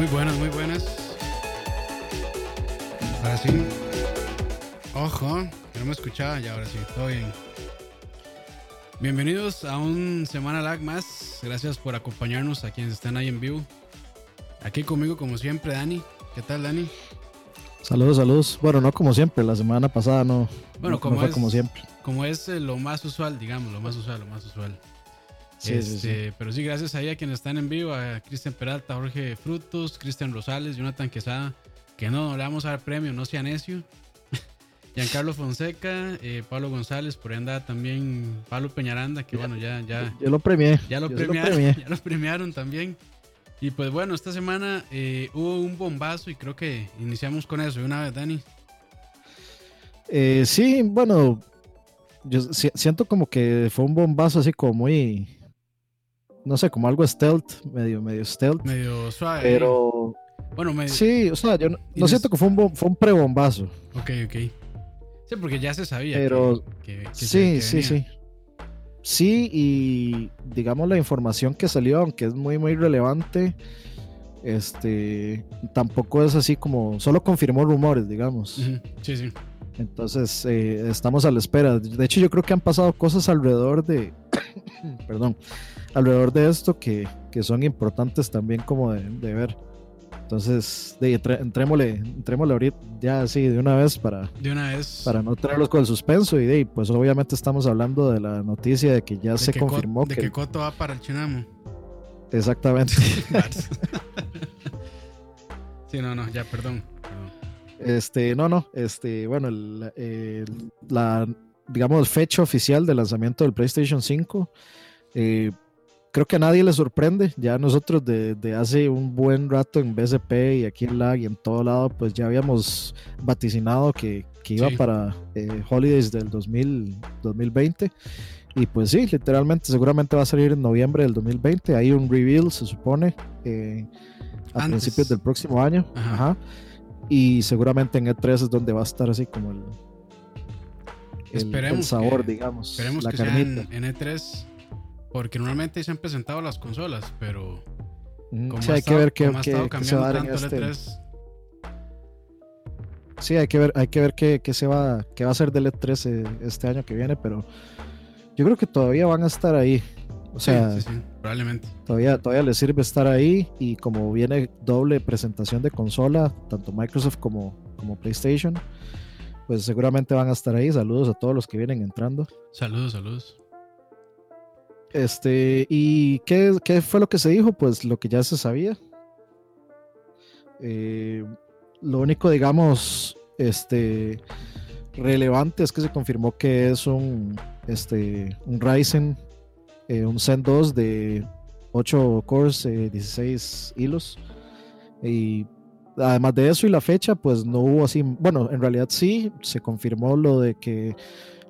Muy buenas, muy buenas. Ahora sí. Ojo, que no me escuchaba ya, ahora sí, todo bien. Bienvenidos a un Semana Lag más. Gracias por acompañarnos a quienes están ahí en vivo. Aquí conmigo, como siempre, Dani. ¿Qué tal, Dani? Saludos, saludos. Bueno, no como siempre, la semana pasada no. Bueno, no, como, no fue es, como siempre. Como es eh, lo más usual, digamos, lo más usual, lo más usual. Sí, sí, Este, Pero sí, gracias ahí a quienes están en vivo, a Cristian Peralta, Jorge Frutos, Cristian Rosales, Jonathan Quesada, que no, le vamos a dar premio, no sea necio. Giancarlo Fonseca, eh, Pablo González, por ahí anda también Pablo Peñaranda, que bueno, ya, ya, Yo lo premié. ya lo premiaron, premié. ya lo premiaron también. Y pues bueno, esta semana eh, hubo un bombazo y creo que iniciamos con eso de una vez, Dani. Eh, sí, bueno, yo si- siento como que fue un bombazo así como muy, no sé, como algo stealth, medio, medio stealth. Medio suave. Pero bueno, medio. sí, o sea, yo no, no siento que fue un, fue un pre-bombazo. Ok, ok. Sí, porque ya se sabía. que- Pero que, Sí, sí, sí. Sí, y digamos la información que salió, aunque es muy, muy relevante, este, tampoco es así como, solo confirmó rumores, digamos. Sí, sí. Entonces, eh, estamos a la espera. De hecho, yo creo que han pasado cosas alrededor de, perdón, alrededor de esto que, que son importantes también como de, de ver. Entonces, de, entrémosle, entrémosle ahorita ya así de una vez para, De una vez. para no traerlos con el suspenso y de pues obviamente estamos hablando de la noticia de que ya de se que confirmó de que, que Coto va para el Chinamo. exactamente sí, no, no, ya, perdón. perdón. este no no este bueno el- el- la digamos fecha oficial de lanzamiento del PlayStation 5 eh, creo que a nadie le sorprende ya nosotros de, de hace un buen rato en BSP y aquí en lag y en todo lado pues ya habíamos vaticinado que, que iba Sí. para eh, Holidays del 2000, 2020 y pues sí, literalmente seguramente va a salir en noviembre del 2020. Hay un reveal, se supone, eh, a Antes. principios del próximo año. Ajá. Ajá. Y seguramente en E3 es donde va a estar así como el, el, Esperemos el sabor, que- digamos. Esperemos la que sea carnita. en, en E3. Porque normalmente se han presentado las consolas, pero Ujú, como sí, ha hay que estado- ver qué, como ha qué- estado qué se cambiando va a dar en tanto el E este. E3. Sí, hay que ver, hay que ver qué, qué se va, qué va a ser del E3 eh, este año que viene, pero yo creo que todavía van a estar ahí. O Sí, sea, sí, sí, probablemente. todavía, todavía les sirve estar ahí y como viene doble presentación de consola, tanto Microsoft como, como PlayStation, pues seguramente van a estar ahí. Saludos a todos los que vienen entrando. Saludos, saludos. Este, ¿y qué, qué fue lo que se dijo? Pues lo que ya se sabía. Eh, lo único, digamos, este, relevante es que se confirmó que es un, este, un Ryzen, eh, un Zen 2 de 8 cores, eh, 16 hilos. Y además de eso y la fecha, pues no hubo así, bueno, en realidad sí, se confirmó lo de que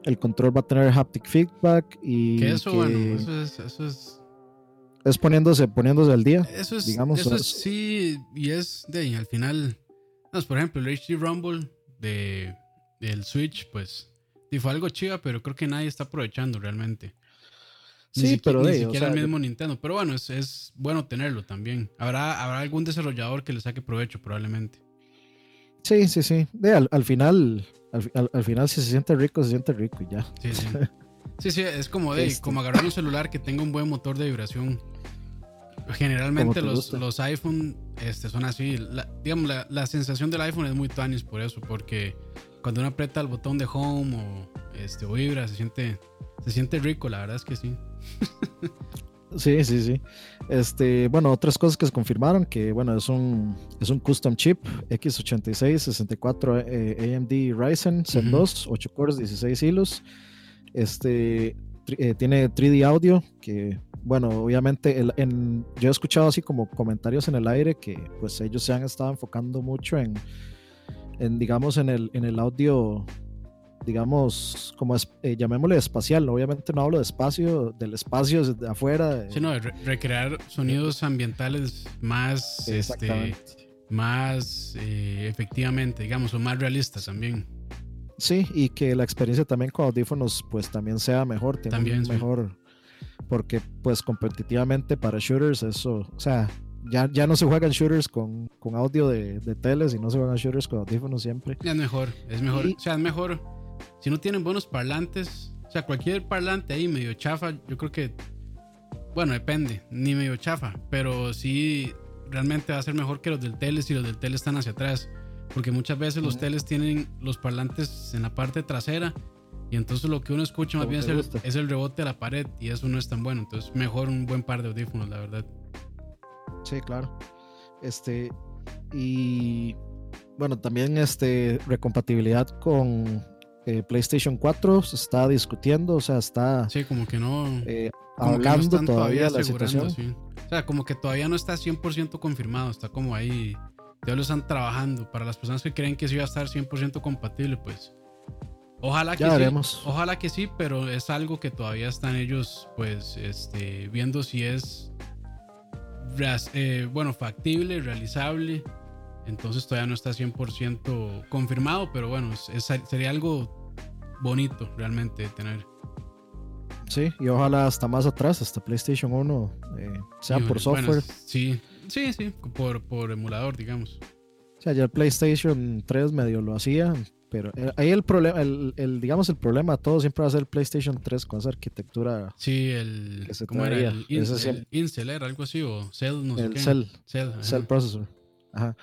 el control va a tener haptic feedback y Que eso, que bueno, eso es, eso es, es poniéndose, poniéndose al día. eso es, Digamos, eso es- es- sí, y es de al final, no, por ejemplo, el HD Rumble de, del Switch, pues, fue algo chiva, pero creo que nadie está aprovechando realmente. Ni Sí, pero ni de ahí, o siquiera sea, el mismo Nintendo. Pero bueno, es, es bueno tenerlo también. Habrá, habrá algún desarrollador que le saque provecho, probablemente. Sí, sí, sí. De, al, al final, al, al- al final si se siente rico, se siente rico y ya. Sí, sí. Sí, sí, es como de, Este. como agarrar un celular que tenga un buen motor de vibración. Generalmente te los, gusta. los iPhone este, son así. La- digamos, la, la sensación del iPhone es muy tuanis por eso, porque cuando uno aprieta el botón de home o, este, o vibra, se siente, se siente rico, la verdad es que sí. Sí, sí, sí. Este, bueno, otras cosas que se confirmaron, que bueno, es un, es un custom chip x86 64 eh, AMD Ryzen Zen Ujú. 2, 8 cores, 16 hilos. Este eh, tiene 3D audio, que bueno, obviamente el- en, yo he escuchado así como comentarios en el aire que pues ellos se han estado enfocando mucho en, en digamos, en el, en el audio digamos, como es, eh, llamémosle espacial, ¿no? obviamente no hablo de espacio, del espacio de afuera, Sí, no, re- recrear sonidos ambientales más, este, más eh, efectivamente, digamos, o más realistas también. Sí, y que la experiencia también con audífonos pues también sea mejor, También, sí. mejor, porque pues competitivamente para shooters eso, o sea, ya, ya no se juegan shooters con, con audio de, de tele, sino se juegan shooters con audífonos siempre. Es mejor, es mejor. o sea, es mejor. Si no tienen buenos parlantes, o sea, cualquier parlante ahí medio chafa, yo creo que. Bueno, depende, ni medio chafa, pero sí realmente va a ser mejor que los del tele si los del tele están hacia atrás. Porque muchas veces los teles tienen los parlantes en la parte trasera y entonces lo que uno escucha más bien es el, es el, rebote a la pared y eso no es tan bueno. Entonces mejor un buen par de audífonos, la verdad. Sí, claro. Este, y bueno, también este, recompatibilidad con eh, PlayStation 4 se está discutiendo, o sea, está... Sí, como que no... Eh, hablando todavía, la situación. O sea, como que todavía no está 100% confirmado, está como ahí... Ya lo están trabajando. Para las personas que creen que sí va a estar 100% compatible, pues... Ojalá que sí. Ojalá que sí, pero es algo que todavía están ellos, pues, este, viendo si es eh, bueno, factible, realizable. Entonces todavía no está 100% confirmado, pero bueno, sería algo bonito realmente de tener. Sí, y ojalá hasta más atrás, hasta PlayStation 1, eh, sea por software. sí, sí, sí, por, por emulador, digamos. O sea, ya el PlayStation 3 medio lo hacía, pero ahí el problema, el, digamos, el problema todo siempre va a ser el PlayStation 3 con esa arquitectura. Sí, el. ¿Cómo era? El, Incel, era algo así, o Cell, no sé el qué. Cell. Cell, Processor. Ajá.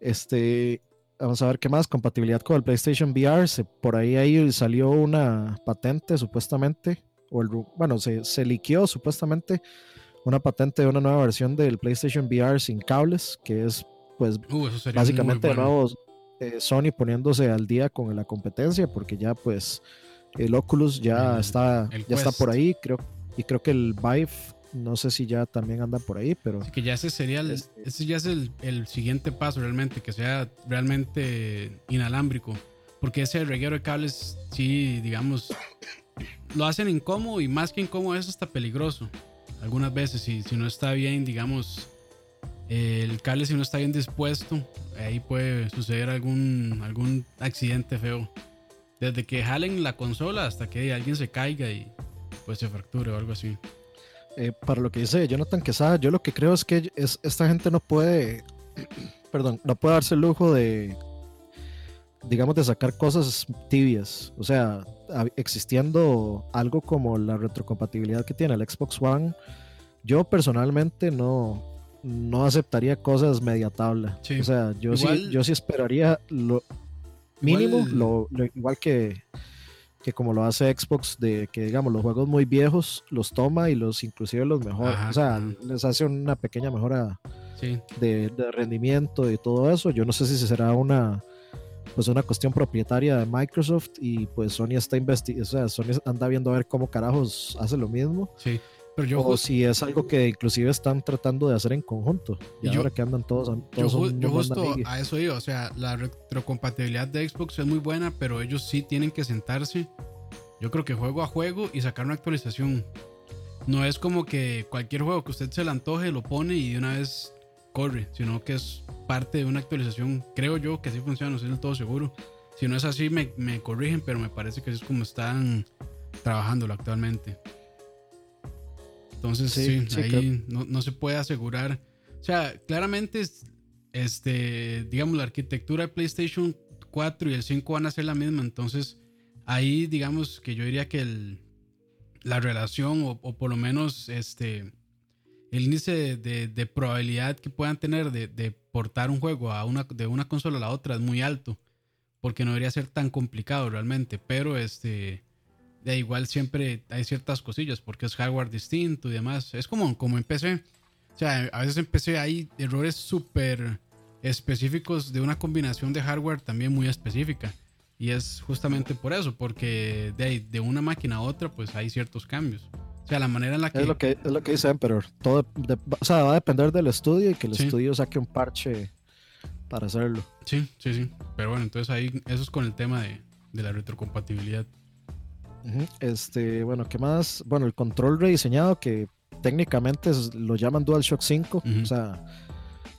Este. Vamos a ver qué más. Compatibilidad con el PlayStation VR. Se, por ahí, ahí salió una patente, supuestamente. O el, bueno, se, se liqueó supuestamente una patente de una nueva versión del PlayStation VR sin cables, que es, pues, uh, básicamente de nuevo eh, Sony poniéndose al día con la competencia, porque ya pues el Oculus ya está ya está por ahí, creo y creo que el Vive no sé si ya también anda por ahí, pero que ya ese sería el, este ese ya es el, el, siguiente paso realmente, que sea realmente inalámbrico, porque ese reguero de cables sí, digamos, lo hacen incómodo y más que incómodo es hasta peligroso. Algunas veces si, si no está bien, digamos, el cable si no está bien dispuesto, ahí puede suceder algún, algún accidente feo. Desde que jalen la consola hasta que alguien se caiga y pues se fracture o algo así. Eh, para lo que dice Jonathan Quesada, yo lo que creo es que es, esta gente no puede, perdón, no puede darse el lujo de, digamos, de sacar cosas tibias. O sea, existiendo algo como la retrocompatibilidad que tiene el Xbox One, yo personalmente no, no aceptaría cosas media tabla. O sea, yo sí, yo sí esperaría lo mínimo, igual, lo, igual que, que como lo hace Xbox, de que digamos los juegos muy viejos los toma y los inclusive los mejora. o sea, les hace una pequeña mejora de, rendimiento y todo eso. Yo no sé si será una pues una cuestión propietaria de Microsoft y pues Sony está investigando, o sea, Sony anda viendo a ver cómo carajos hace lo mismo. Sí. Pero yo o si es algo que inclusive están tratando de hacer en conjunto. Y, ahora que andan todos, todos yo, justo a eso iba. O sea, la retrocompatibilidad de Xbox es muy buena, pero ellos sí tienen que sentarse. Yo creo que juego a juego y sacar una actualización. No es como que cualquier juego que usted se le antoje lo pone y de una vez corre, sino que es parte de una actualización. Creo yo que así funciona, no estoy del todo seguro. Si no es así, me, me corrigen, pero me parece que es como están trabajándolo actualmente. Entonces, sí, ahí no, se puede asegurar. O sea, claramente, este, digamos, la arquitectura de PlayStation 4 y el 5 van a ser la misma. Entonces, ahí, digamos, que yo diría que el, la relación, o, por lo menos, este, el índice de, probabilidad que puedan tener de, de, portar un juego a una, de una consola a la otra es muy alto. Porque no debería ser tan complicado realmente. Pero, este de igual siempre hay ciertas cosillas porque es hardware distinto y demás. Es como, como en PC. O sea, a veces en PC hay errores súper específicos de una combinación de hardware también muy específica. Y es justamente por eso, porque de, de una máquina a otra pues hay ciertos cambios. O sea, la manera en la que... Es lo que, es lo que dice Emperor. Todo o sea, va a depender del estudio y que el estudio saque un parche para hacerlo. Sí, sí, sí. Pero bueno, entonces ahí eso es con el tema de, de la retrocompatibilidad. Este, bueno, ¿qué más? Bueno, el control rediseñado que técnicamente lo llaman DualShock 5. O sea,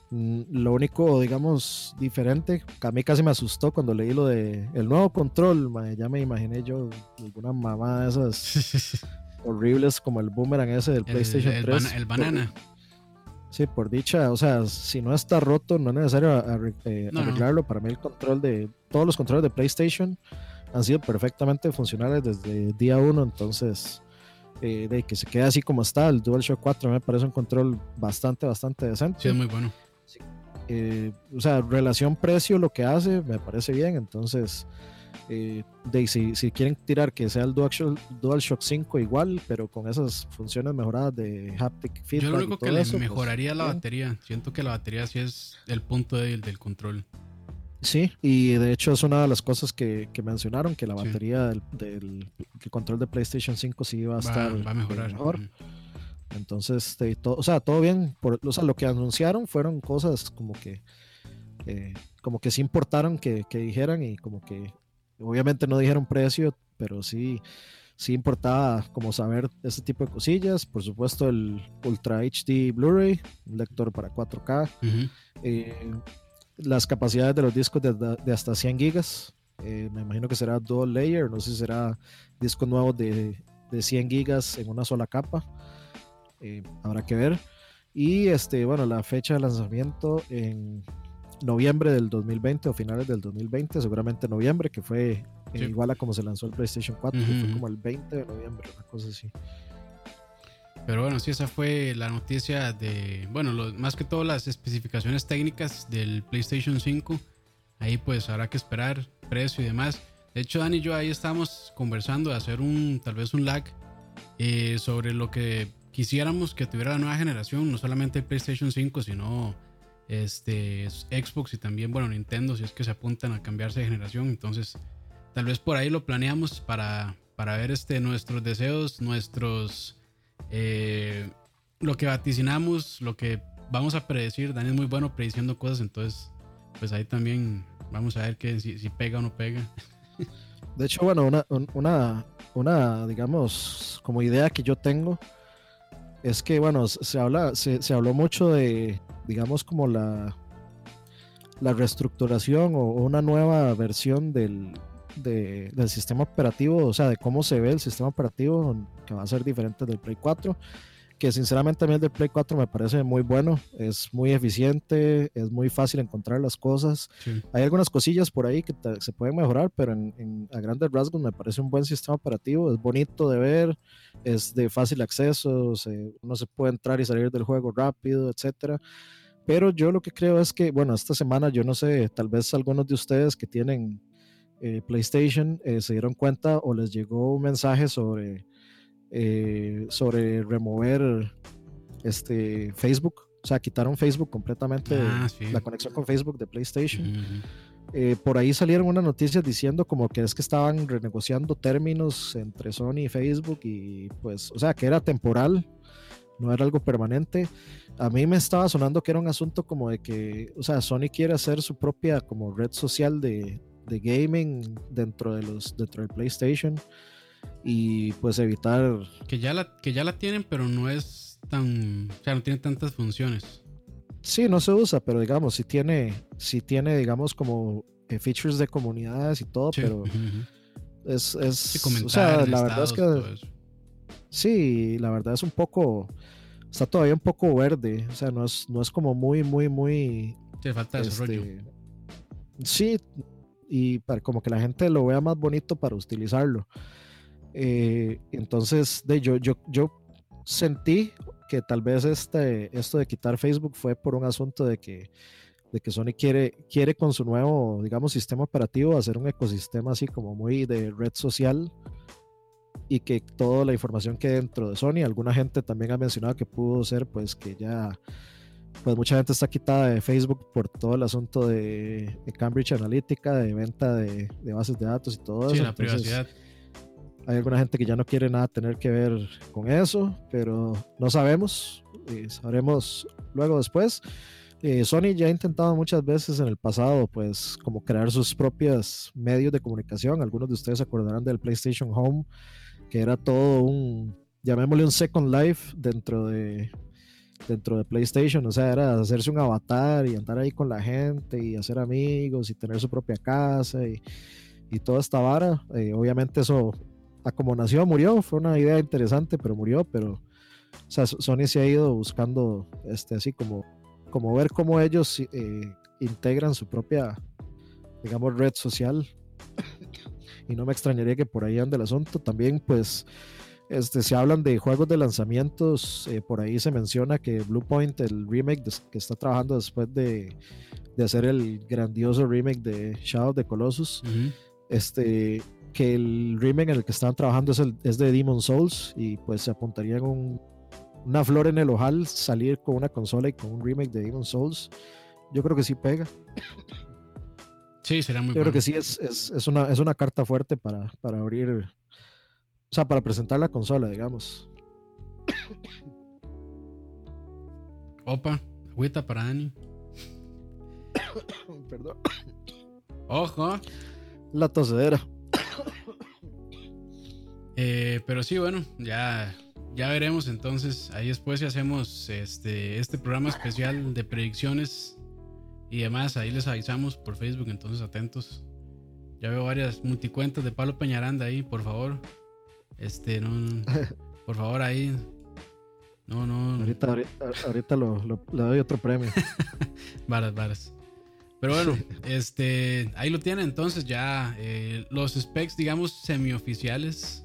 mm, lo único, digamos, diferente, que a mí casi me asustó cuando leí lo de el nuevo control. ya me imaginé yo alguna mamá de esas horribles como el boomerang ese del PlayStation 3. el banana. Sí, por dicha, o sea, si no está roto, no es necesario eh, No, no. arreglarlo. Para mí el control de todos los controles de PlayStation han sido perfectamente funcionales desde día uno, entonces eh, de que se quede así como está, el DualShock 4 me parece un control bastante, bastante decente. Sí, es muy bueno. Eh, o sea, relación precio lo que hace me parece bien, entonces eh, de, si, si quieren tirar que sea el DualShock, DualShock 5 igual, pero con esas funciones mejoradas de haptic feedback. Yo lo único que le pues, mejoraría la bien. batería. Siento que la batería sí es el punto débil del control. Sí, y de hecho es una de las cosas que, que mencionaron, que la Sí. batería del, del- el control de PlayStation 5 sí va a Va, estar va a mejorar. mejor. Ujú. Entonces, este, todo, o sea, todo bien. Por, o sea, lo que anunciaron fueron cosas como que, eh, como que sí importaron que, que dijeran y como que, obviamente no dijeron precio, pero sí, sí importaba como saber ese tipo de cosillas. Por supuesto, el Ultra HD Blu-ray, un lector para 4K. Ujú. eh, las capacidades de los discos de, de hasta 100 gigas. eh, me imagino que será dual layer, no sé si será discos nuevos de, de 100 gigas en una sola capa. eh, habrá que ver. Y este, bueno, la fecha de lanzamiento en noviembre del 2020 o finales del 2020, seguramente noviembre, que fue eh, Sí. igual a como se lanzó el PlayStation 4, que fue como el 20 de noviembre, una cosa así. Pero bueno, sí, esa fue la noticia de, bueno, más que todo las especificaciones técnicas del PlayStation 5. Ahí pues habrá que esperar precio y demás. De hecho, Dani y yo ahí estábamos conversando de hacer un, tal vez un lag eh, sobre lo que quisiéramos que tuviera la nueva generación, no solamente el PlayStation 5, sino este Xbox y también, bueno, Nintendo, si es que se apuntan a cambiarse de generación. Entonces, tal vez por ahí lo planeamos para, para ver este, nuestros deseos, nuestros eh, lo que vaticinamos, lo que vamos a predecir. Dani es muy bueno prediciendo cosas, entonces, pues ahí también vamos a ver que, si, pega o no pega. De hecho, bueno, una, un- una, una, digamos, como idea que yo tengo es que, bueno, se habla, se, habló mucho de, digamos, como la, la reestructuración o una nueva versión del, de- del sistema operativo, o sea, de cómo se ve el sistema operativo, que va a ser diferente del Play 4, que sinceramente a mí el del Play 4 me parece muy bueno, es muy eficiente, es muy fácil encontrar las cosas. Sí. Hay algunas cosillas por ahí que ta- se pueden mejorar, pero en, en- a grandes rasgos me parece un buen sistema operativo, es bonito de ver, es de fácil acceso, se- uno se puede entrar y salir del juego rápido, etcétera. Pero yo lo que creo es que, bueno, esta semana yo no sé, tal vez algunos de ustedes que tienen eh, PlayStation eh, se dieron cuenta o les llegó un mensaje sobre, eh, sobre remover este, Facebook. O sea, quitaron Facebook completamente, Ah, sí. la conexión con Facebook de PlayStation. Eh, por ahí salieron unas noticias diciendo como que es que estaban renegociando términos entre Sony y Facebook y pues, o sea, que era temporal, no era algo permanente. A mí me estaba sonando que era un asunto como de que, o sea, Sony quiere hacer su propia como red social de, de gaming dentro de los dentro del PlayStation y pues evitar Que ya la, que ya la tienen, pero no es tan, o sea, no tiene tantas funciones. Sí, no se usa, pero digamos, sí tiene, sí tiene, digamos, como eh, features de comunidades y todo, Sí, pero es, es o sea, la verdad es que sí, la verdad es un poco, está todavía un poco verde, o sea, no es, no es como muy, muy, muy, Sí, falta desarrollo. este, sí, y para como que la gente lo vea más bonito para utilizarlo. Eh, entonces, de, yo, yo, yo sentí que tal vez este, esto de quitar Facebook fue por un asunto de que, de que Sony quiere, quiere con su nuevo, digamos, sistema operativo hacer un ecosistema así como muy de red social y que toda la información que dentro de Sony, alguna gente también ha mencionado que pudo ser pues que ya pues mucha gente está quitada de Facebook por todo el asunto de, de Cambridge Analytica, de venta de, de bases de datos y todo Sí, eso. la Entonces, privacidad. Hay alguna gente que ya no quiere nada tener que ver con eso, pero no sabemos. eh, sabremos luego después. Eh, Sony ya ha intentado muchas veces en el pasado, pues, como crear sus propios medios de comunicación. Algunos de ustedes se acordarán del PlayStation Home, que era todo un, llamémosle un Second Life dentro de dentro de PlayStation, o sea, era hacerse un avatar y andar ahí con la gente y hacer amigos y tener su propia casa y, y toda esta vara. Eh, obviamente eso a como nació, murió. Fue una idea interesante, pero murió. Pero O sea, Sony se ha ido buscando, este, así como, como ver cómo ellos eh, integran su propia, digamos, red social. y no me extrañaría que por ahí ande el asunto. También, pues, este, se hablan de juegos de lanzamientos. Eh, por ahí se menciona que Bluepoint, el remake que está trabajando después de, de, hacer el grandioso remake de Shadow of the Colossus, este, que el remake en el que están trabajando es, el, es de Demon Souls y pues se apuntaría un, una flor en el ojal salir con una consola y con un remake de Demon Souls. Yo creo que sí pega. Sí, será muy Yo creo que sí es, es, es, una, es una carta fuerte para, para abrir, o sea, para presentar la consola, digamos. Opa, agüita para Dani. Perdón. Ojo. La tosedera. Eh, pero sí, bueno, ya, ya veremos entonces. Ahí después si hacemos este, este programa especial de predicciones y demás, ahí les avisamos por Facebook, entonces atentos. Ya veo varias multicuentas de Palo Peñaranda ahí, por favor. Este, no, por favor ahí. No, no. Ahorita, ahorita, ahorita lo, le doy otro premio. varas, varas. Pero bueno, este, ahí lo tienen entonces ya eh, los specs, digamos, semioficiales.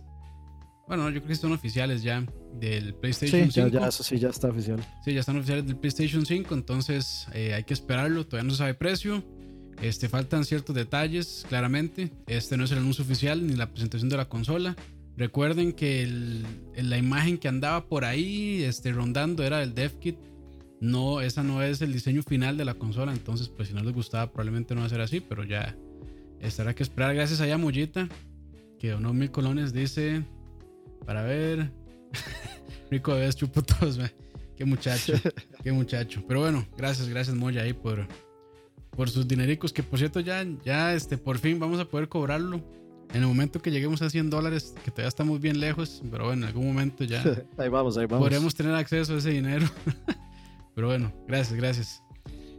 Bueno, yo creo que son oficiales ya del PlayStation sí, 5. Ya, eso sí, ya está oficial. Sí, ya están oficiales del PlayStation 5, entonces eh, hay que esperarlo, todavía no se sabe precio. Este, faltan ciertos detalles, claramente. Este no es el anuncio oficial ni la presentación de la consola. Recuerden que el, la imagen que andaba por ahí este, rondando era del dev kit. No, esa no es el diseño final de la consola. Entonces, pues si no les gustaba, probablemente no va a ser así. Pero ya estará que esperar. Gracias a Yamullita, que donó mil colones. Dice: Para ver. Rico de chupo todos, Qué muchacho, qué muchacho. Pero bueno, gracias, gracias Moya ahí por, por sus dinericos. Que por cierto, ya, ya este, por fin vamos a poder cobrarlo. En el momento que lleguemos a 100 dólares, que todavía estamos bien lejos, pero bueno, en algún momento ya ahí vamos, ahí vamos. podremos tener acceso a ese dinero. pero bueno, gracias, gracias.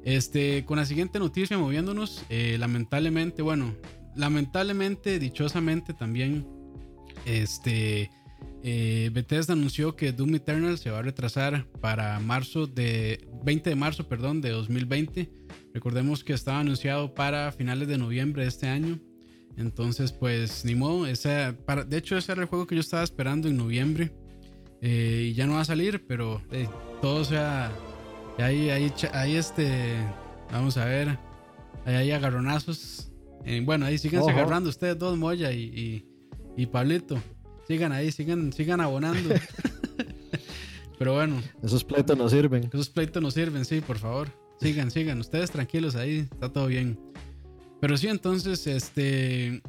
Este, con la siguiente noticia, moviéndonos, eh, lamentablemente, bueno, lamentablemente, dichosamente también, este, eh, Bethesda anunció que Doom Eternal se va a retrasar para marzo de 20 de marzo, perdón, de 2020. Recordemos que estaba anunciado para finales de noviembre de este año. Entonces, pues ni modo. Ese, para, de hecho, ese era el juego que yo estaba esperando en noviembre. Eh, y ya no va a salir, pero eh, todo sea. Ahí, ahí, ahí, este. Vamos a ver. Ahí hay agarronazos. Eh, bueno, ahí síganse Ojo. agarrando ustedes dos, Moya y, y, y Pablito. Sigan ahí, sigan, sigan abonando. Pero bueno. Esos pleitos no sirven. Esos pleitos no sirven, sí, por favor. Sigan, sigan. Ustedes tranquilos ahí, está todo bien. Pero sí, entonces, este.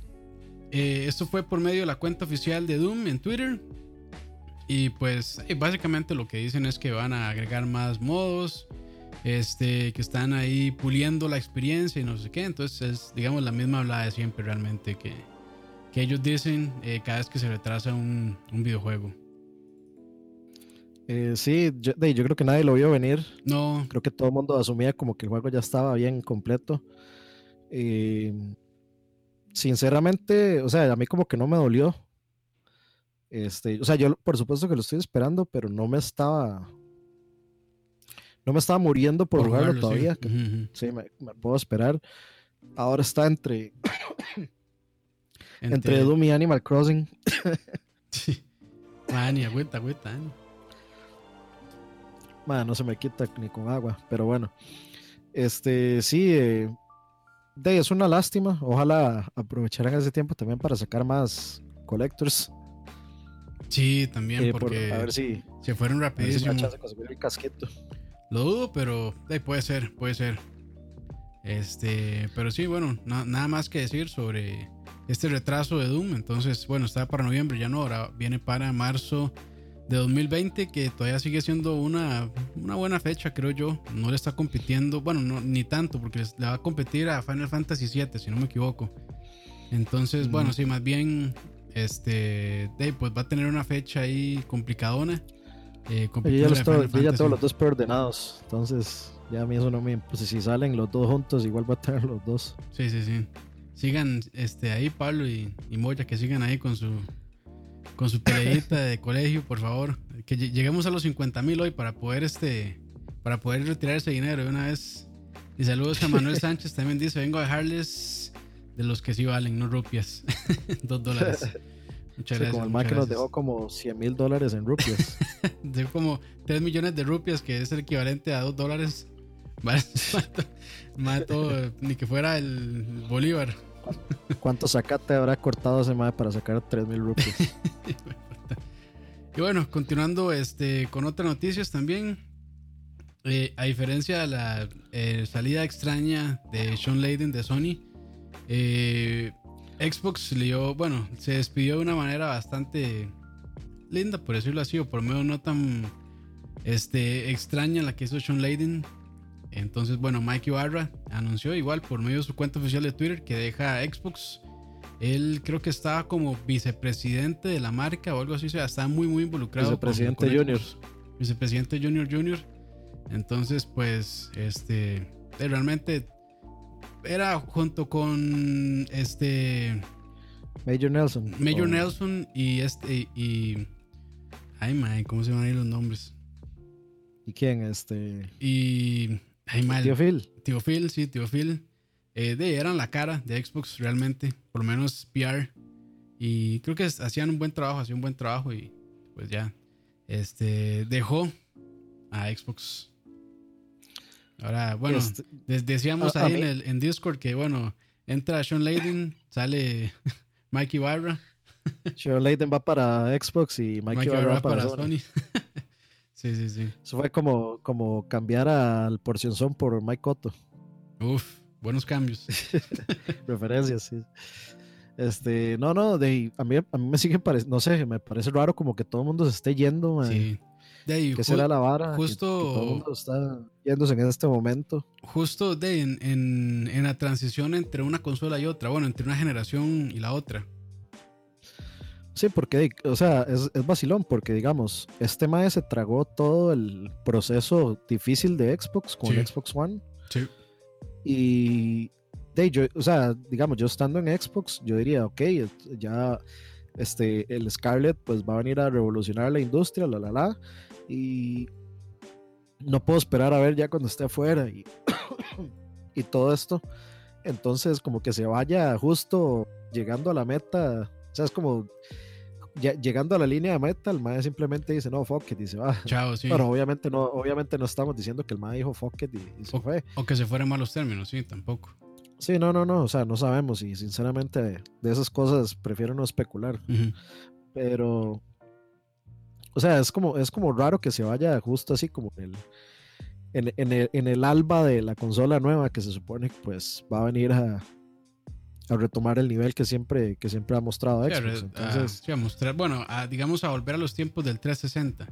Eh, esto fue por medio de la cuenta oficial de Doom en Twitter. Y pues, eh, básicamente lo que dicen es que van a agregar más modos. Este, que están ahí puliendo la experiencia y no sé qué. Entonces, es, digamos, la misma hablada de siempre realmente que, que ellos dicen eh, cada vez que se retrasa un, un videojuego. Eh, sí, yo, yo, creo que nadie lo vio venir. No. Creo que todo el mundo asumía como que el juego ya estaba bien completo. Eh, sinceramente, o sea, a mí como que no me dolió. Este, o sea, yo por supuesto que lo estoy esperando, pero no me estaba. No me estaba muriendo por, por jugarlo, jugarlo, todavía. Sí, uh -huh. sí me, me, puedo esperar. Ahora está entre. Entre, entre Doom y Animal Crossing. sí. Ani, agüita, agüita, Ani. Man, no se me quita ni con agua, pero bueno. Este, sí, eh, de, es una lástima. Ojalá aprovecharan ese tiempo también para sacar más collectors. Sí, también, eh, porque por, a ver si se fueron rapidísimo. Si conseguir el casquito. Lo dudo, pero eh, puede ser, puede ser. Este, pero sí, bueno, na nada más que decir sobre este retraso de Doom. Entonces, bueno, está para noviembre, ya no, ahora viene para marzo de 2020, que todavía sigue siendo una, una buena fecha, creo yo. No le está compitiendo, bueno, no, ni tanto, porque le va a competir a Final Fantasy VII, si no me equivoco. Entonces, mm. bueno, sí, más bien, este, Dave, pues va a tener una fecha ahí complicadona. Eh, yo ya, los todo, yo ya todos los dos preordenados, entonces ya a mí eso no me. Pues si salen los dos juntos, igual va a tener los dos. Sí, sí, sí. Sigan este, ahí, Pablo y, y Moya, que sigan ahí con su con su peleita de colegio, por favor. que lleguemos a los 50 mil hoy para poder este para poder retirar ese dinero de una vez. Y saludos a Manuel Sánchez, también dice, vengo a dejarles de los que sí valen, no rupias. Dos dólares. Muchas gracias. Como el Mac nos dejó como 100 mil dólares en rupias. dejó como 3 millones de rupias, que es el equivalente a 2 dólares. Mato, ni que fuera el Bolívar. ¿Cuánto sacate habrá cortado ese MAE para sacar 3 mil rupias? y bueno, continuando este, con otras noticias también. Eh, a diferencia de la eh, salida extraña de Sean Layden de Sony, eh, Xbox dio, bueno, se despidió de una manera bastante linda, por decirlo así, o por medio no tan este, extraña la que hizo Sean Layden. Entonces, bueno, Mike Ibarra anunció igual por medio de su cuenta oficial de Twitter que deja Xbox. Él creo que estaba como vicepresidente de la marca o algo así, o sea, está muy, muy involucrado. Vicepresidente Junior. Vicepresidente Junior Junior. Entonces, pues, este, eh, realmente era junto con este Major Nelson. Major Nelson y este y ay man, ¿cómo se llaman ahí los nombres? ¿Y quién? Este y ay mal. Tío Phil. Tío Phil, sí, Tío Phil. Eh, de, eran la cara de Xbox realmente, por lo menos PR. Y creo que hacían un buen trabajo, hacían un buen trabajo y pues ya, este, dejó a Xbox Ahora, bueno, este, decíamos ahí en, el, en Discord que, bueno, entra Sean Layden, sale Mikey Barra. Sean Layden va para Xbox y Mikey, Barra va para, Sony. sí, sí, sí. Eso fue como, como cambiar al Porcionzón por Mike Cotto. Uf, buenos cambios. Referencias, sí. Este, no, no, de, a, mí, a mí me sigue pareciendo, no sé, me parece raro como que todo el mundo se esté yendo. Sí. De ahí, que será la vara. Justo. todo el mundo está yéndose en este momento. Justo de en, en, la transición entre una consola y otra. Bueno, entre una generación y la otra. Sí, porque, o sea, es, es vacilón, porque digamos, este mae se tragó todo el proceso difícil de Xbox con Xbox One. Sí. Y, de yo, o sea, digamos, yo estando en Xbox, yo diría, ok, ya este, el Scarlett pues va a venir a revolucionar la industria, la, la, la y no puedo esperar a ver ya cuando esté afuera y, y todo esto. Entonces, como que se vaya justo llegando a la meta, o sea, es como llegando a la línea de meta, el MAE simplemente dice, no, fuck it, y se va. Chao, sí. Pero obviamente no, obviamente no estamos diciendo que el MAE dijo fuck it y, se fue. O que se fuera en malos términos, sí, tampoco. Sí, no, no, no, o sea, no sabemos y sinceramente de esas cosas prefiero no especular. Pero, o sea, es como, es como raro que se vaya justo así como en el, en, el, en el alba de la consola nueva que se supone que pues va a venir a, a retomar el nivel que siempre, que siempre ha mostrado Xbox. Entonces, a mostrar, bueno, digamos a volver a los tiempos del 360.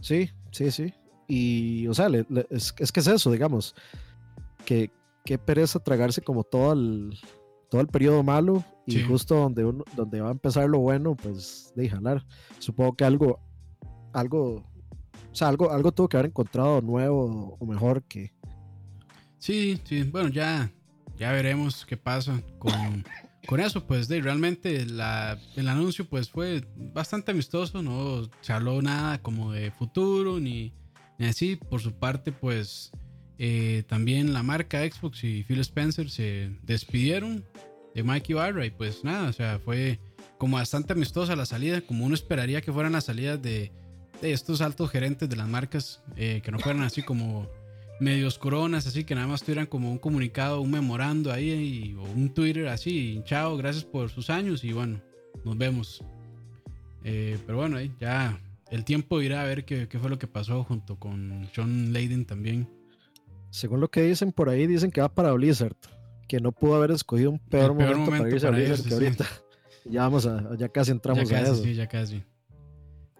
Sí, sí, sí. Y, o sea, es, es, que es eso, digamos, que qué pereza tragarse como todo el, todo el periodo malo y justo donde, uno, donde va a empezar lo bueno, pues de jalar. Supongo que algo, algo, o sea, algo, algo tuvo que haber encontrado nuevo o mejor que. Sí, sí, bueno, ya, ya veremos qué pasa con, con eso. Pues de realmente la, el anuncio pues fue bastante amistoso, no se habló nada como de futuro ni, así. Por su parte, pues eh, también la marca Xbox y Phil Spencer se despidieron de Mikey Barra y pues nada, o sea, fue como bastante amistosa la salida, como uno esperaría que fueran las salidas de, estos altos gerentes de las marcas, eh, que no fueran así como medios coronas, así que nada más tuvieran como un comunicado, un memorando ahí o un Twitter así, chao, gracias por sus años y bueno, nos vemos. Eh, pero bueno, ya el tiempo irá a ver qué, qué, fue lo que pasó junto con John Layden también. Según lo que dicen por ahí, dicen que va para Blizzard que no pudo haber escogido un peor, momento, para irse a Blizzard que ahorita. Ya vamos a, ya casi entramos ya casi, a eso. Sí, ya casi.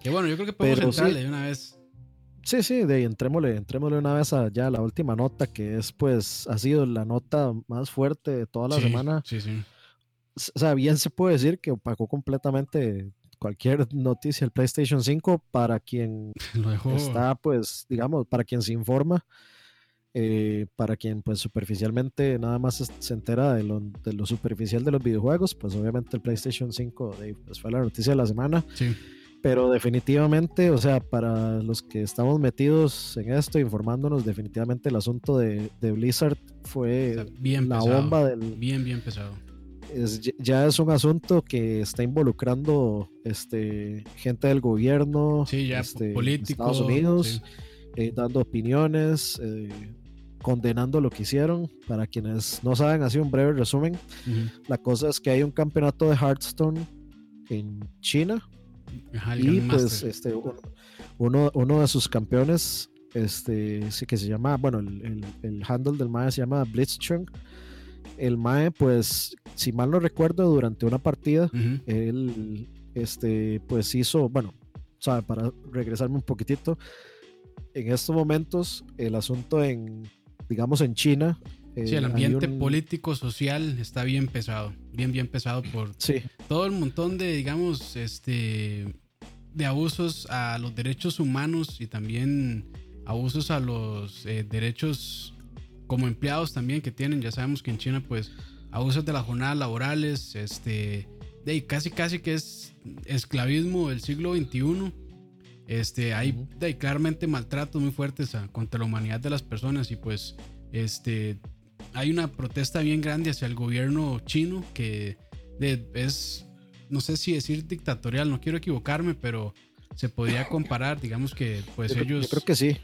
Que bueno, yo creo que podemos entrarle de una vez. Sí, sí, de ahí entrémosle, entrémosle una vez a ya la última nota, que es pues, ha sido la nota más fuerte de toda la semana. Sí, sí. O sea, bien se puede decir que opacó completamente cualquier noticia el PlayStation 5 para quien está, pues, digamos, para quien se informa. Eh, para quien pues superficialmente nada más se entera de lo, de lo, superficial de los videojuegos, pues obviamente el PlayStation 5 pues, fue la noticia de la semana. Pero definitivamente, o sea, para los que estamos metidos en esto, informándonos, definitivamente el asunto de, Blizzard fue bien la bomba del... Bien, bien pesado. Es, ya es un asunto que está involucrando este, gente del gobierno, sí, ya, este, políticos, Estados Unidos, eh, dando opiniones, eh, condenando lo que hicieron. Para quienes no saben, así un breve resumen. La cosa es que hay un campeonato de Hearthstone en China. Y pues este, uno, uno de sus campeones, este, que se llama, bueno, el, el, handle del MAE se llama Blitzchung. El MAE, pues, si mal no recuerdo, durante una partida, él, este, pues hizo, bueno, sabe, para regresarme un poquitito, en estos momentos el asunto en digamos, en China. Sí, el eh, ambiente político, social está bien pesado, bien, bien pesado por todo el montón de, digamos, este, de abusos a los derechos humanos y también abusos a los eh, derechos como empleados también que tienen. Ya sabemos que en China, pues, abusos de las jornadas laborales, este, de casi, casi que es esclavismo del siglo XXI. Este, hay, claramente maltratos muy fuertes contra la humanidad de las personas y pues este, hay una protesta bien grande hacia el gobierno chino que es, no sé si decir dictatorial, no quiero equivocarme, pero se podría comparar, digamos que pues ellos... Yo creo que sí.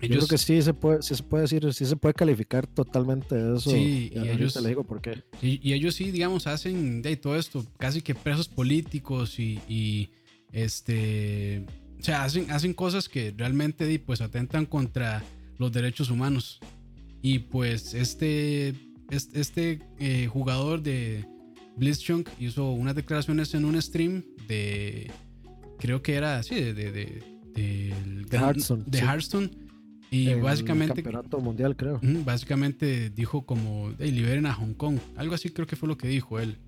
yo creo que sí se puede, sí se puede decir, sí se puede calificar totalmente eso. Sí, y, ellos, le digo por qué. Y, ellos sí, digamos, hacen de todo esto, casi que presos políticos y, y este o sea, hacen, hacen cosas que realmente pues atentan contra los derechos humanos. Y pues este, este, eh, jugador de Blitzchung hizo unas declaraciones en un stream de, creo que era así, de, de, de, de, Hearthstone. De Hearthstone. Y básicamente. Campeonato mundial, creo. Básicamente dijo como, liberen a Hong Kong. Algo así creo que fue lo que dijo él.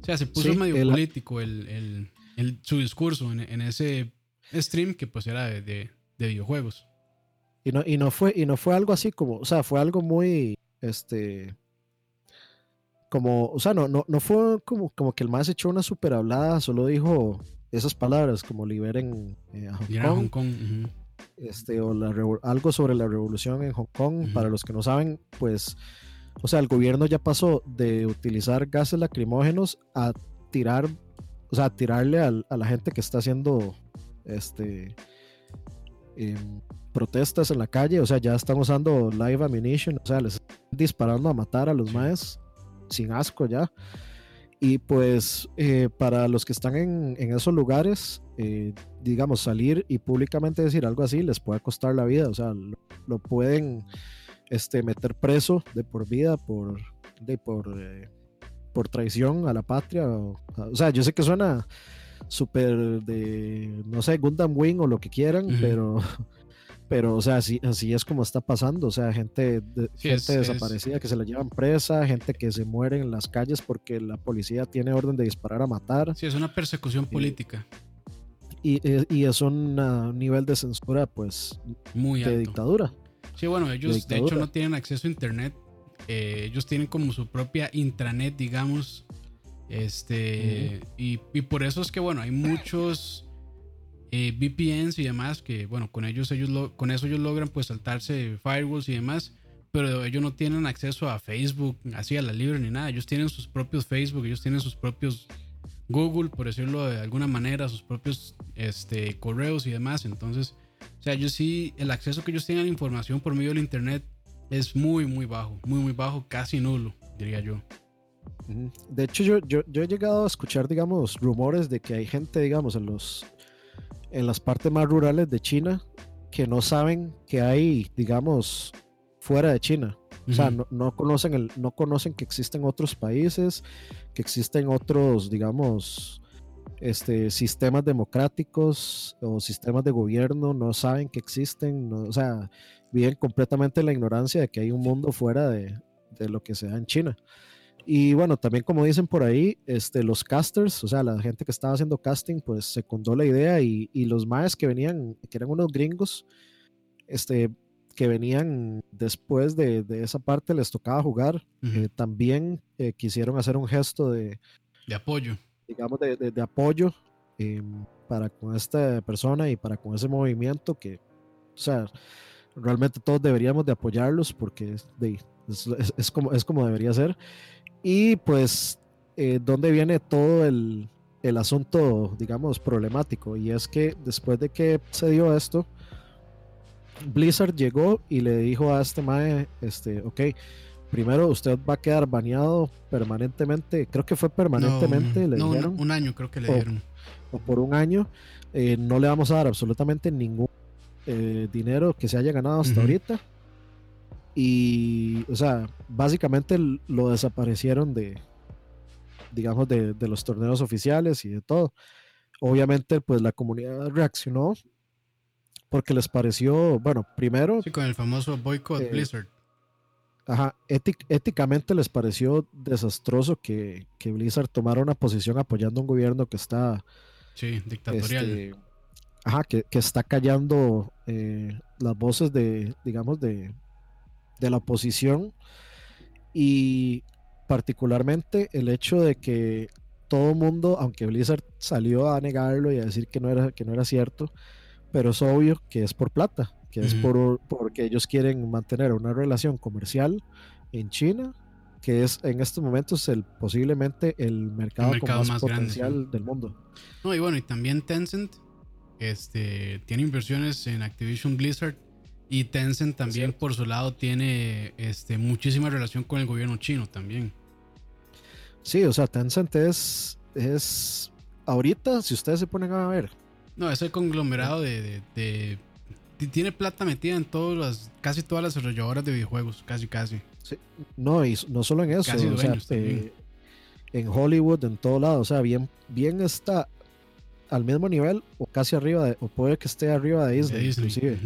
O sea, se puso medio político el, el, su discurso en, en, ese stream que pues era de, de, videojuegos. Y no, y no fue, y no fue algo así como, o sea, fue algo muy, este, como, o sea, no, no, no fue como, como que el más echó una super hablada, solo dijo esas palabras como liberen eh, a Hong Kong. Este, o la, algo sobre la revolución en Hong Kong. Para los que no saben, pues, o sea, el gobierno ya pasó de utilizar gases lacrimógenos a tirar, o sea, a tirarle a la gente que está haciendo este, em, protestas en la calle, o sea, ya están usando live ammunition, o sea, les están disparando a matar a los maes sin asco ya. Y pues eh, para los que están en, esos lugares, eh, digamos, salir y públicamente decir algo así les puede costar la vida, o sea, lo, pueden este, meter preso de por vida por, de, por, eh, por traición a la patria. O, o sea, yo sé que suena súper de, no sé, Gundam Wing o lo que quieran, pero, pero, o sea, así, así es como está pasando, o sea, gente, gente desaparecida que se la llevan presa, gente que se muere en las calles porque la policía tiene orden de disparar a matar. Sí, es una persecución política. Y, y, es un nivel de censura, pues, muy de dictadura. Sí, bueno, ellos de, hecho no tienen acceso a internet. Eh, ellos tienen como su propia intranet, digamos, este, y, por eso es que, bueno, hay muchos eh, VPNs y demás que, bueno, con ellos, ellos con eso ellos logran pues saltarse firewalls y demás, pero ellos no tienen acceso a Facebook, así a la libre ni nada. Ellos tienen sus propios Facebook, ellos tienen sus propios Google, por decirlo de alguna manera, sus propios este, correos y demás. Entonces, o sea, ellos sí, el acceso que ellos tienen a la información por medio del Internet es muy, muy bajo, muy, muy bajo, casi nulo, diría yo. De hecho, yo, yo, he llegado a escuchar, digamos, rumores de que hay gente, digamos, en, los, en las partes más rurales de China que no saben que hay, digamos, fuera de China. O sea, no, conocen el, no conocen que existen otros países, que existen otros, digamos, este, sistemas democráticos o sistemas de gobierno, no saben que existen, o sea, viven completamente en la ignorancia de que hay un mundo fuera de, de lo que se da en China. Y bueno, también como dicen por ahí, este, los casters, o sea, la gente que estaba haciendo casting, pues secundó la idea y, y los maes que venían, que eran unos gringos, este, que venían después de, de esa parte, les tocaba jugar, eh, también eh, quisieron hacer un gesto de... De apoyo. Digamos, de, de, apoyo em, para con esta persona y para con ese movimiento que, o sea, realmente todos deberíamos de apoyarlos porque es, es, como, es como debería ser. Y pues, eh, ¿dónde viene todo el, el asunto, digamos, problemático? Y es que después de que se dio esto, Blizzard llegó y le dijo a este Mae, este, ok, primero usted va a quedar baneado permanentemente, creo que fue permanentemente, le dijeron. Un, año creo que le dieron. O por un año, eh, no le vamos a dar absolutamente ningún eh, dinero que se haya ganado hasta ahorita. Y, o sea, básicamente lo desaparecieron de, digamos, de, de los torneos oficiales y de todo. Obviamente, pues la comunidad reaccionó porque les pareció, bueno, primero... Sí, con el famoso boycott eh, Blizzard. Ajá, éticamente les pareció desastroso que, Blizzard tomara una posición apoyando a un gobierno que está... Sí, dictatorial. Este, ajá, que, está callando eh, las voces de, digamos, de, de la oposición y particularmente el hecho de que todo mundo, aunque Blizzard salió a negarlo y a decir que no era, que no era cierto, pero es obvio que es por plata, que es por, porque ellos quieren mantener una relación comercial en China, que es en estos momentos el posiblemente el mercado, más, potencial del mundo. No, y bueno, y también Tencent este, tiene inversiones en Activision Blizzard y Tencent también por su lado tiene este, muchísima relación con el gobierno chino también. Sí, o sea, Tencent es, es ahorita, si ustedes se ponen a ver, no, es el conglomerado de, Tiene plata metida en todas las, casi todas las desarrolladoras de videojuegos, casi, casi. no, y no solo en eso, eh, en Hollywood, en todo lado, o sea, bien, bien está al mismo nivel o casi arriba, de, o puede que esté arriba de Disney, inclusive.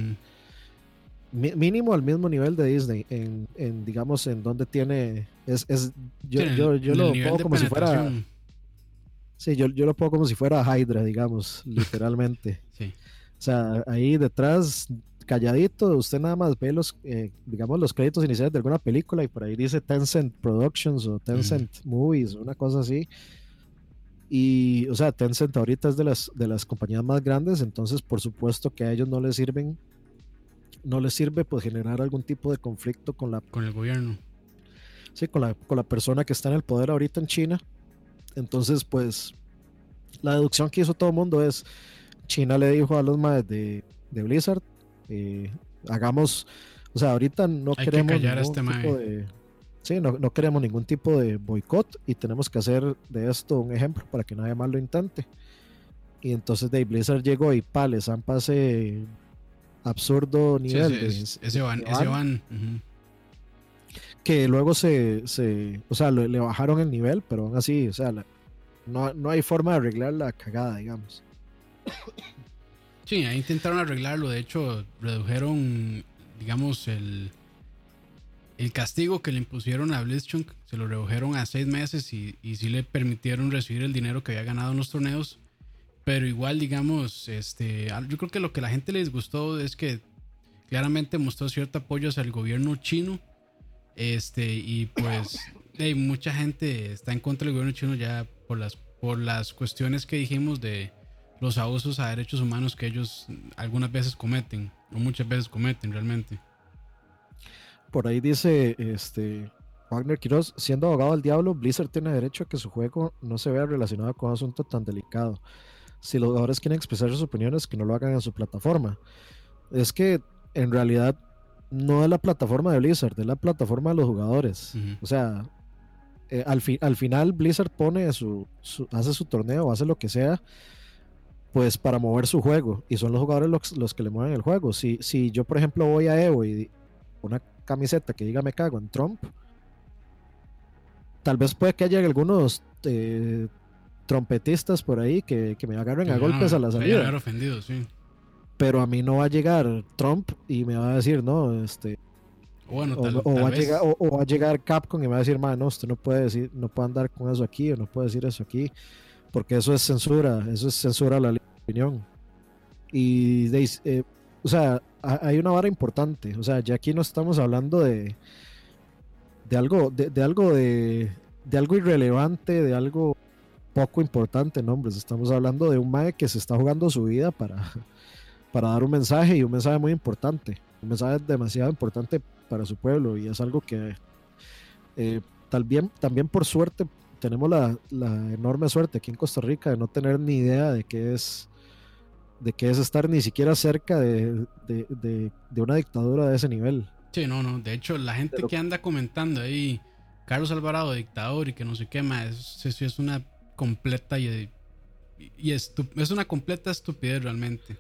Mínimo al mismo nivel de Disney, en, en digamos, en donde tiene. Es, es yo, yo, lo pongo como si fuera Sí, yo, yo lo pongo como si fuera Hydra, digamos, literalmente. sí. O sea, ahí detrás, calladito, usted nada más ve los, eh, digamos, los créditos iniciales de alguna película y por ahí dice Tencent Productions o Tencent Movies, una cosa así. Y, o sea, Tencent ahorita es de las, de las compañías más grandes, entonces por supuesto que a ellos no les sirven, no les sirve pues generar algún tipo de conflicto con la... Con el gobierno. Sí, con la, con la persona que está en el poder ahorita en China entonces, pues, la deducción que hizo todo el mundo es, China le dijo a los más de, Blizzard, eh, hagamos, o sea, ahorita no queremos ningún este tipo de... Sí, no, queremos ningún tipo de boicot y tenemos que hacer de esto un ejemplo para que nadie más lo intente. Y entonces de Blizzard llegó y pa, les han pase absurdo nivel. ese van, ese van que luego se, o sea, le, bajaron el nivel, pero aún así, o sea, no, hay forma de arreglar la cagada, digamos. Sí, ahí intentaron arreglarlo, de hecho, redujeron, digamos, el, el castigo que le impusieron a Blitzchung, se lo redujeron a seis meses y, y sí le permitieron recibir el dinero que había ganado en los torneos, pero igual, digamos, este, yo creo que lo que la gente les gustó es que claramente mostró cierto apoyo hacia el gobierno chino este, y pues hay mucha gente está en contra del gobierno chino ya por las, por las cuestiones que dijimos de los abusos a derechos humanos que ellos algunas veces cometen, o muchas veces cometen realmente. Por ahí dice este Wagner Quiroz, siendo abogado del diablo, Blizzard tiene derecho a que su juego no se vea relacionado con un asunto tan delicado. Si los jugadores quieren expresar sus opiniones, que no lo hagan en su plataforma. Es que en realidad no es la plataforma de Blizzard, es la plataforma de los jugadores. O sea, eh, al, al final Blizzard pone su, hace su torneo, hace lo que sea, pues para mover su juego. Y son los jugadores los, que le mueven el juego. Si, si yo, por ejemplo, voy a Evo y una camiseta que diga me cago en Trump, tal vez puede que haya algunos eh, trompetistas por ahí que, me agarren a golpes a la salida. ofendido, sí pero a mí no va a llegar Trump y me va a decir, no, este... Bueno, o, va a llegar, o, va a llegar Capcom y me va a decir, no, usted no puede decir, no puede andar con eso aquí, o no puede decir eso aquí, porque eso es censura, eso es censura a la opinión. Y, eh, o sea, hay una vara importante, o sea, ya aquí no estamos hablando de, de algo, de, algo de, de algo irrelevante, de algo poco importante, no, hombre, estamos hablando de un mae que se está jugando su vida para, para dar un mensaje y un mensaje muy importante, un mensaje demasiado importante para su pueblo y es algo que eh, también, también por suerte tenemos la, la, enorme suerte aquí en Costa Rica de no tener ni idea de qué es de qué es estar ni siquiera cerca de, de, de, una dictadura de ese nivel. Sí, no, no. De hecho, la gente que anda comentando ahí, Carlos Alvarado, dictador y que no sé qué más, eso es una completa y, y es una completa estupidez realmente.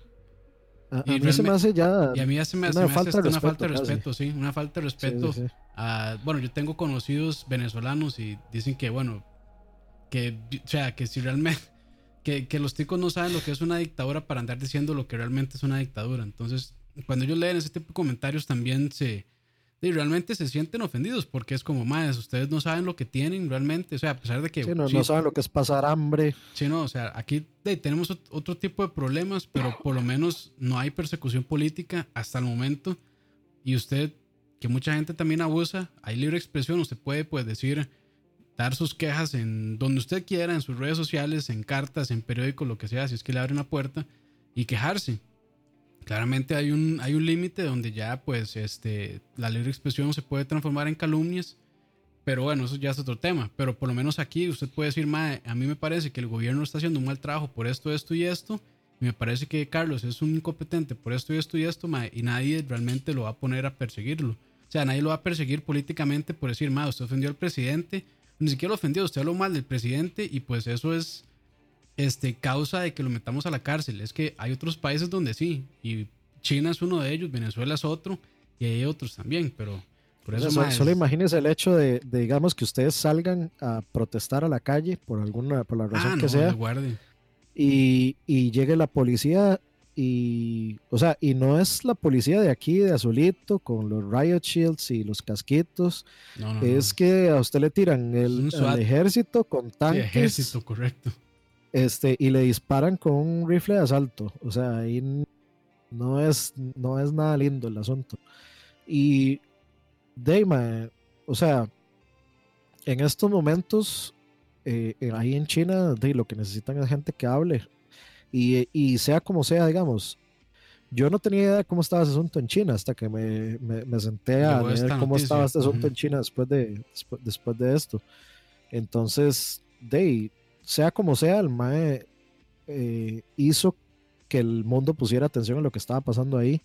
A, mí se me hace ya. Y a mí se me, hace, una, falta, de respeto, sí, una falta de respeto. A, bueno, yo tengo conocidos venezolanos y dicen que, bueno, que, o sea, que si realmente. Que, que los ticos no saben lo que es una dictadura para andar diciendo lo que realmente es una dictadura. Entonces, cuando ellos leen ese tipo de comentarios, también se y realmente se sienten ofendidos porque es como, más, ustedes no saben lo que tienen realmente, o sea, a pesar de que... Sí, no, saben lo que es pasar hambre. Sí, no, o sea, aquí tenemos otro tipo de problemas, pero por lo menos no hay persecución política hasta el momento. Y usted, que mucha gente también abusa, hay libre expresión, usted puede pues decir, dar sus quejas en donde usted quiera, en sus redes sociales, en cartas, en periódicos, lo que sea, si es que le abre una puerta y quejarse claramente hay un, hay un límite donde ya pues este, la libre expresión se puede transformar en calumnias, pero bueno, eso ya es otro tema, pero por lo menos aquí usted puede decir, Mae, a mí me parece que el gobierno está haciendo un mal trabajo por esto, esto y esto, y me parece que Carlos es un incompetente por esto y esto y esto, mae, y nadie realmente lo va a poner a perseguirlo. O sea, nadie lo va a perseguir políticamente por decir, Mae, usted ofendió al presidente, ni siquiera lo ofendió, usted habló mal del presidente y pues eso es este, causa de que lo metamos a la cárcel. Es que hay otros países donde sí, y China es uno de ellos, Venezuela es otro, y hay otros también, pero por eso... solo imagínese el hecho de, digamos, que ustedes salgan a protestar a la calle por alguna, por la razón ah, que sea, y, y llegue la policía y, o sea, y no es la policía de aquí, de Azulito, con los riot shields y los casquitos. es que a usted le tiran el, ejército con tanques. ejército, correcto este, y le disparan con un rifle de asalto. O sea, ahí no es, no es nada lindo el asunto. Y Deima, o sea, en estos momentos, eh, ahí en China, de, lo que necesitan es gente que hable. Y, y, sea como sea, digamos, yo no tenía idea de cómo estaba ese asunto en China hasta que me, me, senté a ver cómo estaba este asunto en China después de, después, de esto. Entonces, de sea como sea, el MAE eh, hizo que el mundo pusiera atención a lo que estaba pasando ahí.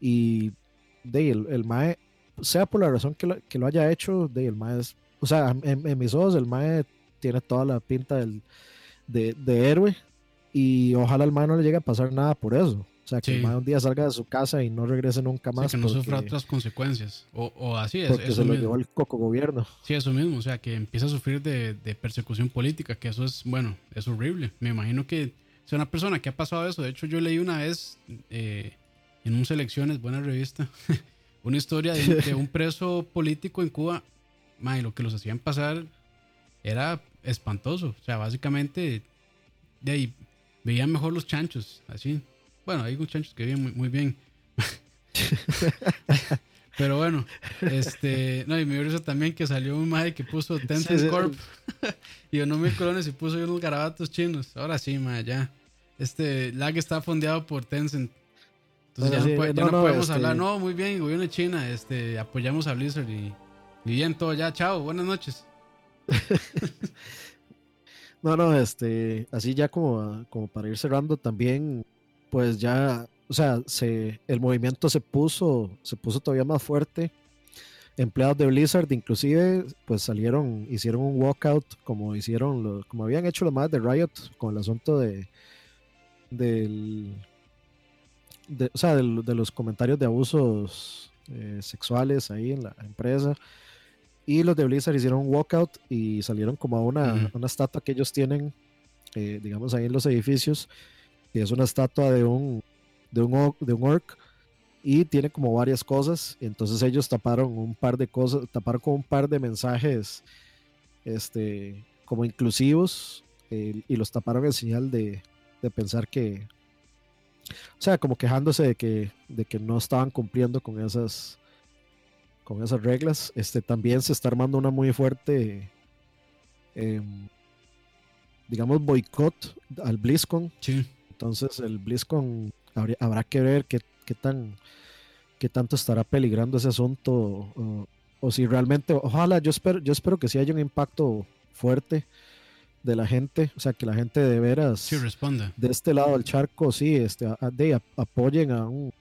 Y de el, el, MAE, sea por la razón que lo, que lo haya hecho, de el MAE es, o sea, en, mis ojos el MAE tiene toda la pinta del, de, de, héroe. Y ojalá al MAE no le llegue a pasar nada por eso. O sea, que un día salga de su casa y no regrese nunca más. que no sufra otras consecuencias. O, o así es. Porque se lo llevó el coco gobierno. Sí, eso mismo. O sea, que empieza a sufrir de, de, persecución política, que eso es, bueno, es horrible. Me imagino que sea una persona que ha pasado eso. De hecho, yo leí una vez eh, en un Selecciones, buena revista, una historia de, un preso político en Cuba. y lo que los hacían pasar era espantoso. O sea, básicamente, de ahí veían mejor los chanchos, así bueno, hay muchachos que viven muy, bien. Pero bueno, este, no, y me dio también que salió un maje que puso Tencent Corp y ganó mil colones y puso unos garabatos chinos. Ahora sí, maje, ya. Este lag está fondeado por Tencent. Entonces ya, no, podemos este hablar. No, muy bien, gobierno de China, este, apoyamos a Blizzard y, y bien todo. Ya, chao, buenas noches. no, no, este, así ya como, como para ir cerrando también pues ya, o sea, se, el movimiento se puso, se puso todavía más fuerte. Empleados de Blizzard inclusive pues salieron, hicieron un walkout como hicieron, como habían hecho los más de Riot con el asunto de, del, de, o sea, de, los comentarios de abusos eh, sexuales ahí en la empresa. Y los de Blizzard hicieron un walkout y salieron como a una, una estatua que ellos tienen, eh, digamos, ahí en los edificios es una estatua de un, de un, de un orc y tiene como varias cosas. Entonces ellos taparon un par de cosas, taparon con un par de mensajes este, como inclusivos y los taparon en señal de, de, pensar que, o sea, como quejándose de que, de que no estaban cumpliendo con esas, con esas reglas. Este, también se está armando una muy fuerte. Em, digamos, boicot al BlizzCon. Sí. Entonces el BlizzCon habrá que ver qué, qué, tan, qué tanto estará peligrando ese asunto o, o, si realmente, ojalá, yo espero, yo espero que sí haya un impacto fuerte de la gente, o sea, que la gente de veras sí, responda. de este lado del charco, sí, este, de, apoyen a un,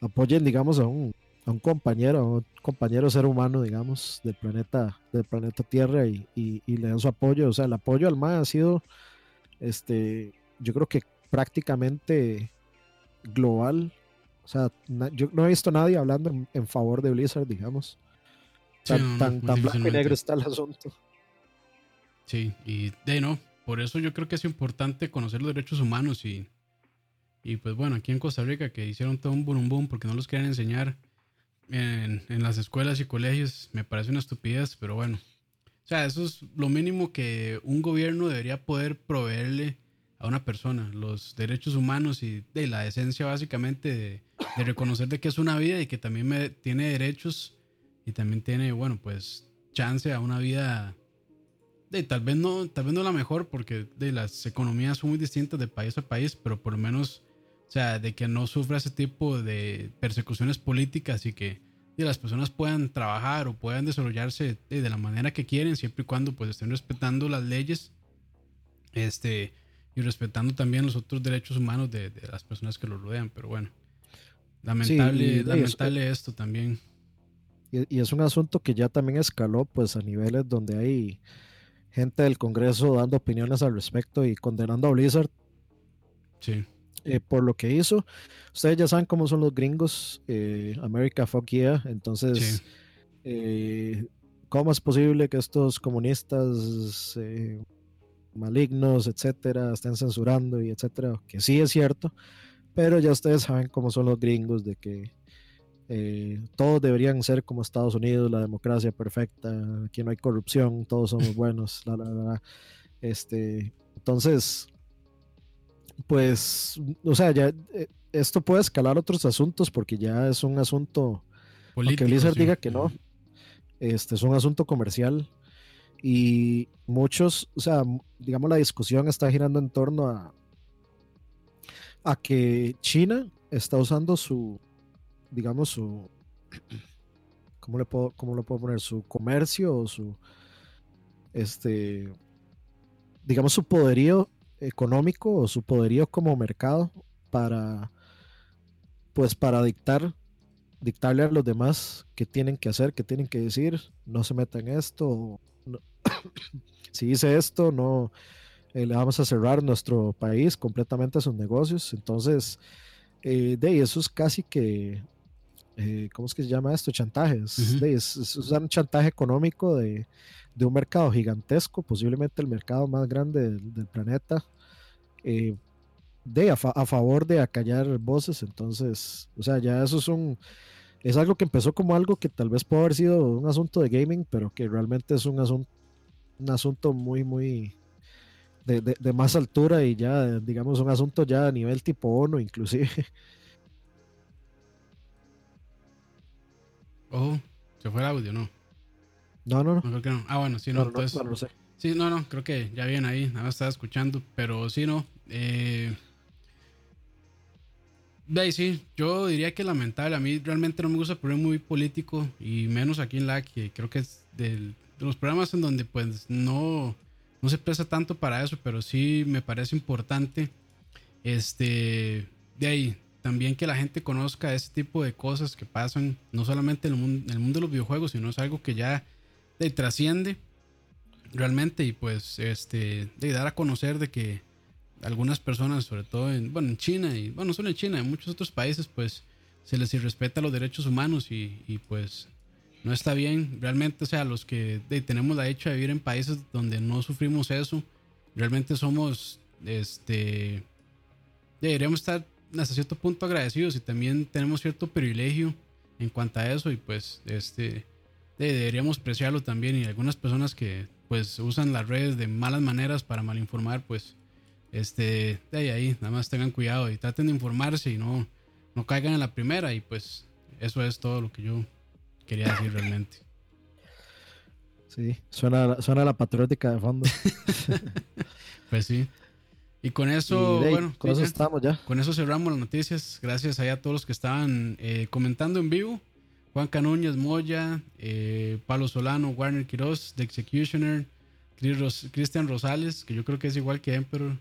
apoyen, digamos, a un, a un compañero, a un compañero ser humano, digamos, del planeta, del planeta Tierra y, y, le dan su apoyo, o sea, el apoyo al MAE ha sido, este, yo creo que prácticamente global, o sea, yo no he visto a nadie hablando en, favor de Blizzard, digamos. Tan, tan, tan blanco y negro está el asunto. Sí, y de no, por eso yo creo que es importante conocer los derechos humanos y, y pues bueno, aquí en Costa Rica que hicieron todo un boom boom porque no los quieren enseñar en, en, las escuelas y colegios, me parece una estupidez, pero bueno. O sea, eso es lo mínimo que un gobierno debería poder proveerle a una persona, los derechos humanos y de la esencia básicamente de, de reconocer de que es una vida y que también me, tiene derechos y también tiene, bueno, pues chance a una vida de, tal vez no, tal vez no la mejor porque de las economías son muy distintas de país a país, pero por lo menos, o sea, de que no sufra ese tipo de persecuciones políticas y que de las personas puedan trabajar o puedan desarrollarse de, la manera que quieren, siempre y cuando pues estén respetando las leyes, este, y respetando también los otros derechos humanos de, de las personas que lo rodean, pero bueno, lamentable, lamentable esto también. Y, y es un asunto que ya también escaló pues a niveles donde hay gente del Congreso dando opiniones al respecto y condenando a Blizzard. Sí. Eh, por lo que hizo. Ustedes ya saben cómo son los gringos, eh, America fuck yeah. Entonces, eh, ¿cómo es posible que estos comunistas malignos, etcétera, estén censurando y etcétera? Que sí es cierto, pero ya ustedes saben cómo son los gringos de que eh, todos deberían ser como Estados Unidos, la democracia perfecta, aquí no hay corrupción, todos somos buenos, la, la, Este, entonces, pues, o sea, ya eh, esto puede escalar otros asuntos porque ya es un asunto, Político, aunque Blizzard diga que no, este es un asunto comercial y muchos, o sea, digamos la discusión está girando en torno a a que China está usando su digamos, su, ¿cómo le puedo, cómo lo puedo poner? Su comercio o su, este, digamos, su poderío económico o su poderío como mercado para, pues, para dictar, dictarle a los demás qué tienen que hacer, qué tienen que decir, no se metan en esto, si dice esto, no, eh, le vamos a cerrar nuestro país completamente a sus negocios, entonces, eh, de eso es casi que eh, ¿cómo es que se llama esto? Chantajes. es, un chantaje económico de, un mercado gigantesco, posiblemente el mercado más grande del, planeta, eh, de, a, favor de acallar voces. Entonces, o sea, ya eso es un... Es algo que empezó como algo que tal vez puede haber sido un asunto de gaming, pero que realmente es un asunto, un asunto muy, muy, de, de, más altura y ya, digamos, un asunto ya a nivel tipo ONU inclusive. Oh, se fue el audio, ¿no? No, no, no. creo que no. Ah, bueno, sí, no. entonces, no. Sí, no, no, creo que ya viene ahí, nada más estaba escuchando, pero sí, no. Eh, de sí, yo diría que lamentable. A mí realmente no me gusta poner muy político y menos aquí en la que creo que es de los programas en donde pues no, no se presta tanto para eso, pero sí me parece importante. Este, de ahí, también que la gente conozca ese tipo de cosas que pasan, no solamente en el mundo, el mundo de los videojuegos, sino es algo que ya de, trasciende realmente y pues este de dar a conocer de que algunas personas, sobre todo en, bueno, en China y bueno, no solo en China, en muchos otros países, pues se les irrespeta los derechos humanos y, y pues no está bien. Realmente, o sea, los que tenemos la dicha de vivir en países donde no sufrimos eso, realmente somos, este, deberíamos estar hasta cierto punto agradecidos y también tenemos cierto privilegio en cuanto a eso y pues este deberíamos apreciarlo también y algunas personas que pues usan las redes de malas maneras para malinformar pues este de ahí, nada más tengan cuidado y traten de informarse y no no caigan en la primera y pues eso es todo lo que yo quería decir realmente Sí, suena, suena la patriótica de fondo. pues sí. Y con eso, bueno, con eso estamos ya. Con eso cerramos las noticias. Gracias a todos los que estaban eh, comentando en vivo. Juan Canúñez, Moya, eh, Palo Solano, Warner Quiroz, The Executioner, Cristian Rosales, que yo creo que es igual que Emperor.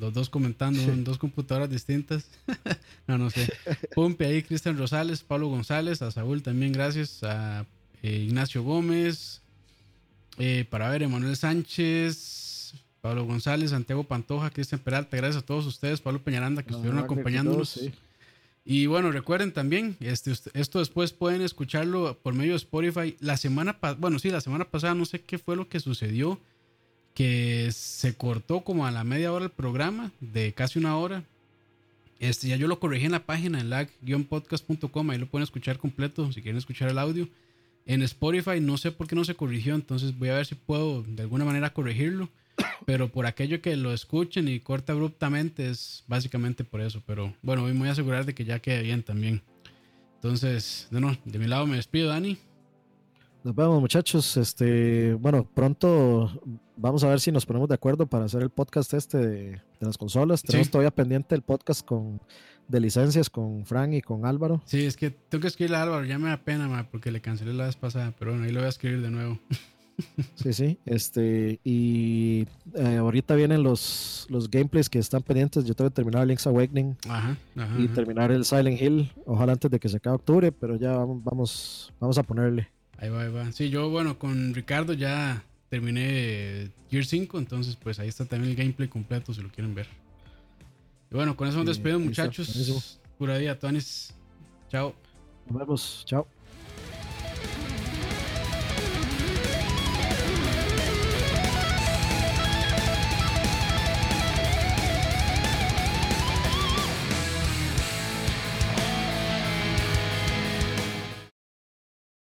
Los dos comentando en dos computadoras distintas. no, no sé. Pumpe ahí, Cristian Rosales, Pablo González, a Saúl también, gracias. A eh, Ignacio Gómez, para ver, Emanuel Sánchez, Pablo González, Santiago Pantoja, Cristian Peralta, gracias a todos ustedes, Pablo Peñaranda, que estuvieron acompañándonos. Y bueno, recuerden también, este, esto después pueden escucharlo por medio de Spotify. La semana pasada, bueno, sí, la semana pasada no sé qué fue lo que sucedió, que se cortó como a la media hora el programa, de casi una hora. Este, ya yo lo corregí en la página en lag-podcast.com, ahí lo pueden escuchar completo si quieren escuchar el audio. En Spotify no sé por qué no se corrigió, entonces voy a ver si puedo de alguna manera corregirlo. Pero por aquello que lo escuchen y corta abruptamente es básicamente por eso. Pero bueno, hoy voy a asegurar de que ya quede bien también. Entonces, de, de mi lado me despido, Dani. Nos vemos, muchachos. Este, bueno, pronto vamos a ver si nos ponemos de acuerdo para hacer el podcast este de, las consolas. Tenemos todavía pendiente el podcast con de licencias con Frank y con Álvaro. Sí, es que tengo que escribirle a Álvaro, ya me da pena, porque le cancelé la vez pasada, pero bueno, ahí lo voy a escribir de nuevo. Sí, sí. Este, y eh, ahorita vienen los, los gameplays que están pendientes. Yo tengo que terminar Link's Awakening y terminar el Silent Hill. Ojalá antes de que se acabe octubre, pero ya vamos, vamos, a ponerle. Ahí va, ahí va. Sí, yo, bueno, con Ricardo ya terminé Gear 5, entonces pues ahí está también el gameplay completo si lo quieren ver. Y bueno, con eso nos despedimos, muchachos. Pura día, Tonis. Chao. Nos vemos. Chao.